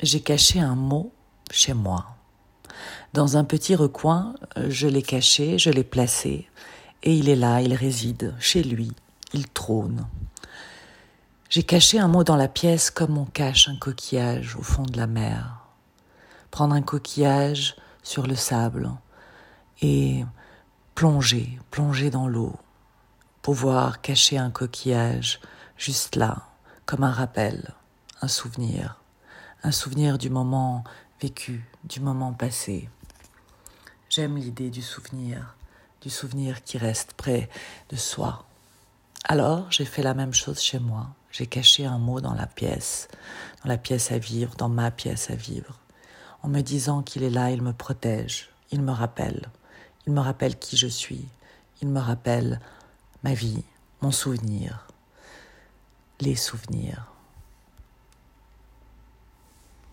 j'ai caché un mot chez moi. Dans un petit recoin, je l'ai caché, je l'ai placé, et il est là, il réside, chez lui, il trône. J'ai caché un mot dans la pièce comme on cache un coquillage au fond de la mer. Prendre un coquillage sur le sable et plonger, plonger dans l'eau, pouvoir cacher un coquillage juste là, comme un rappel, un souvenir, un souvenir du moment vécu, du moment passé. J'aime l'idée du souvenir, du souvenir qui reste près de soi. Alors j'ai fait la même chose chez moi. J'ai caché un mot dans la pièce, dans la pièce à vivre, dans ma pièce à vivre. En me disant qu'il est là, il me protège, il me rappelle, il me rappelle qui je suis, il me rappelle ma vie, mon souvenir, les souvenirs.